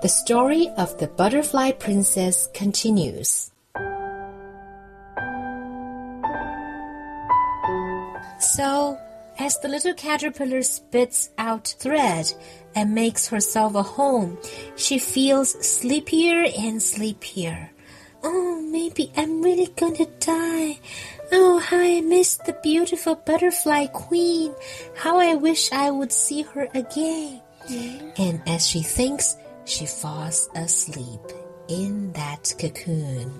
The story of the butterfly princess continues. So, as the little caterpillar spits out thread and makes herself a home, she feels sleepier and sleepier. Oh, maybe I'm really gonna die. Oh, how I miss the beautiful butterfly queen. How I wish I would see her again. Mm-hmm. And as she thinks, she falls asleep in that cocoon.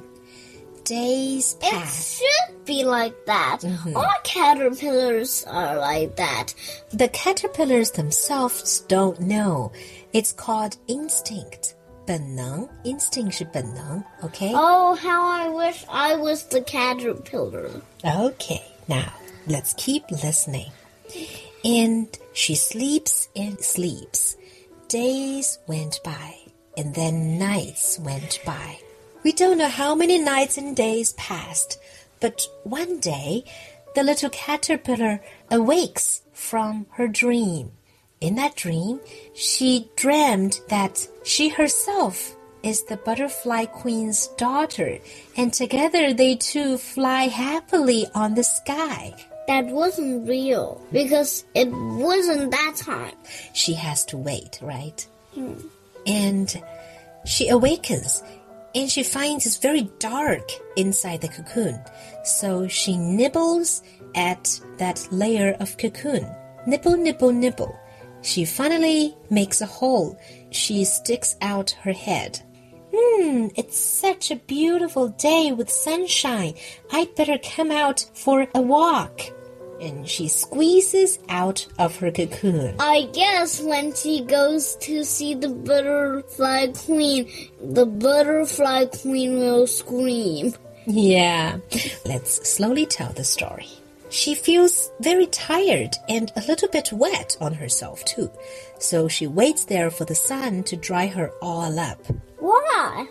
Days It pass. should be like that. All caterpillars are like that. The caterpillars themselves don't know. It's called instinct. 本能 instinct 是本能 okay? Oh, how I wish I was the caterpillar. Okay, now let's keep listening. And she sleeps and sleeps. Days went by, and then nights went by. We don't know how many nights and days passed, but one day the little caterpillar awakes from her dream. In that dream, she dreamed that she herself is the butterfly queen's daughter, and together they two fly happily on the sky. That wasn't real because it wasn't that time. She has to wait, right? And she awakens and she finds it's very dark inside the cocoon. So she nibbles at that layer of cocoon. Nibble, nibble, nibble. She finally makes a hole. She sticks out her head. Hmm, it's such a beautiful day with sunshine. I'd better come out for a walk. And she squeezes out of her cocoon. I guess when she goes to see the butterfly queen, the butterfly queen will scream. Yeah. Let's slowly tell the story. She feels very tired and a little bit wet on herself, too. So she waits there for the sun to dry her all up. Why?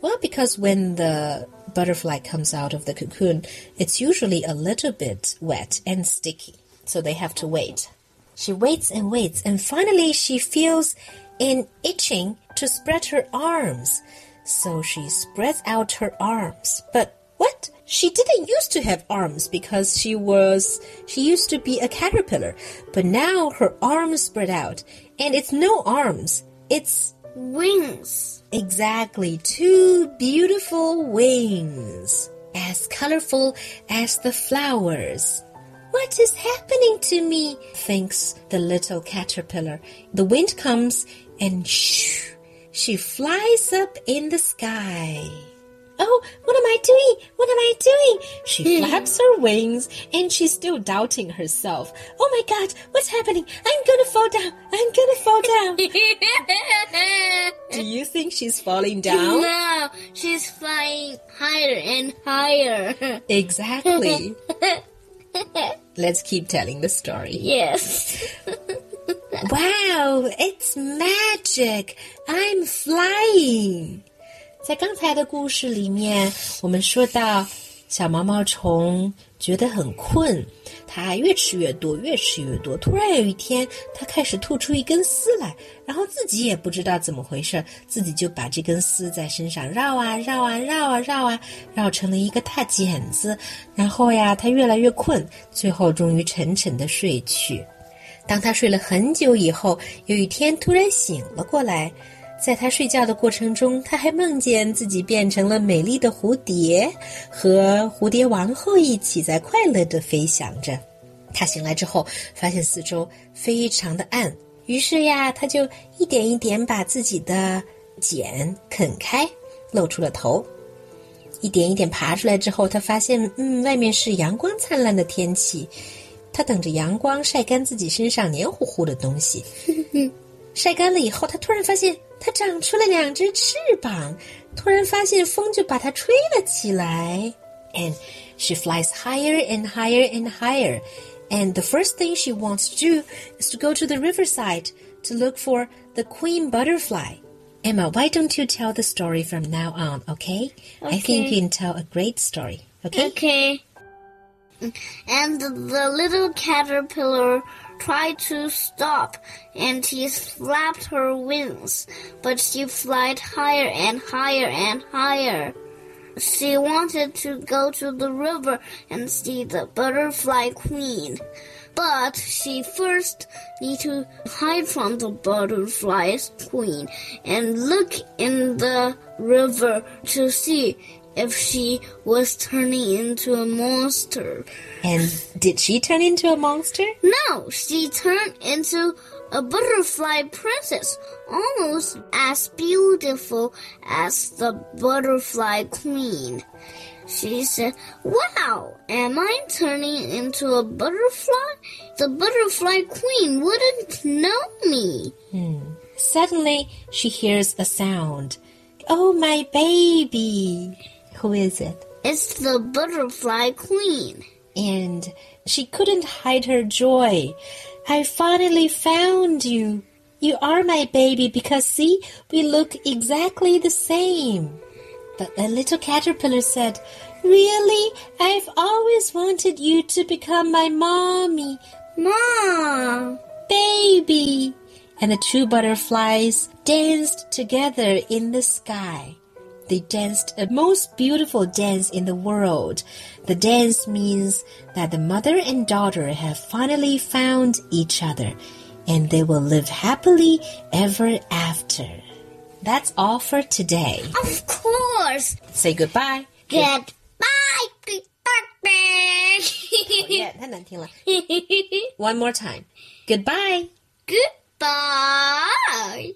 Well, because when the butterfly comes out of the cocoon, it's usually a little bit wet and sticky. So they have to wait. She waits and waits, and finally she feels an itching to spread her arms. So she spreads out her arms. But what? She didn't used to have arms because she was, she used to be a caterpillar. But now her arms spread out, and it's no arms. It's Wings. Exactly, two beautiful wings, as colorful as the flowers. What is happening to me? thinks the little caterpillar. The wind comes and shoo, she flies up in the sky. Oh, what am I doing? What am I doing? She hmm. flaps her wings and she's still doubting herself. Oh my god, what's happening? I'm gonna fall down. I'm gonna fall down. Do you think she's falling down? no, she's flying higher and higher. Exactly. Let's keep telling the story. yes. Wow, it's magic! I'm flying. 在刚才的故事里面，我们说到小毛毛虫觉得很困，它越吃越多，越吃越多。突然有一天，它开始吐出一根丝来，然后自己也不知道怎么回事，自己就把这根丝在身上绕啊绕啊绕啊绕啊，绕成了一个大茧子。然后呀，它越来越困，最后终于沉沉的睡去。当他睡了很久以后，有一天突然醒了过来，在他睡觉的过程中，他还梦见自己变成了美丽的蝴蝶，和蝴蝶王后一起在快乐地飞翔着。他醒来之后，发现四周非常的暗，于是呀，他就一点一点把自己的茧啃开，露出了头。一点一点爬出来之后，他发现，嗯，外面是阳光灿烂的天气。他等着阳光晒干自己身上黏糊糊的东西，晒干了以后，他突然发现他长出了两只翅膀，突然发现风就把它吹了起来。And she flies higher and higher and higher. And the first thing she wants to do is to go to the riverside to look for the queen butterfly. Emma, why don't you tell the story from now on, okay? I think Okay. you can tell a great story, okay? Okay. And the little caterpillar tried to stop, and he flapped her wings, but she flied higher and higher and higher. She wanted to go to the river and see the butterfly queen. But she first need to hide from the butterfly queen and look in the river to see if she was turning into a monster. And did she turn into a monster? No, she turned into a butterfly princess, almost as beautiful as the butterfly queen. She said, Wow, am I turning into a butterfly? The butterfly queen wouldn't know me. Hmm. Suddenly, she hears a sound. Oh, my baby. Who is it? It's the butterfly queen. And she couldn't hide her joy. I finally found you. You are my baby because see, we look exactly the same. But the little caterpillar said, Really? I've always wanted you to become my mommy. Mom! Baby! And the two butterflies danced together in the sky they danced the most beautiful dance in the world. The dance means that the mother and daughter have finally found each other and they will live happily ever after. That's all for today. Of course. Say goodbye. Goodbye. Oh, One more time. Goodbye. Goodbye.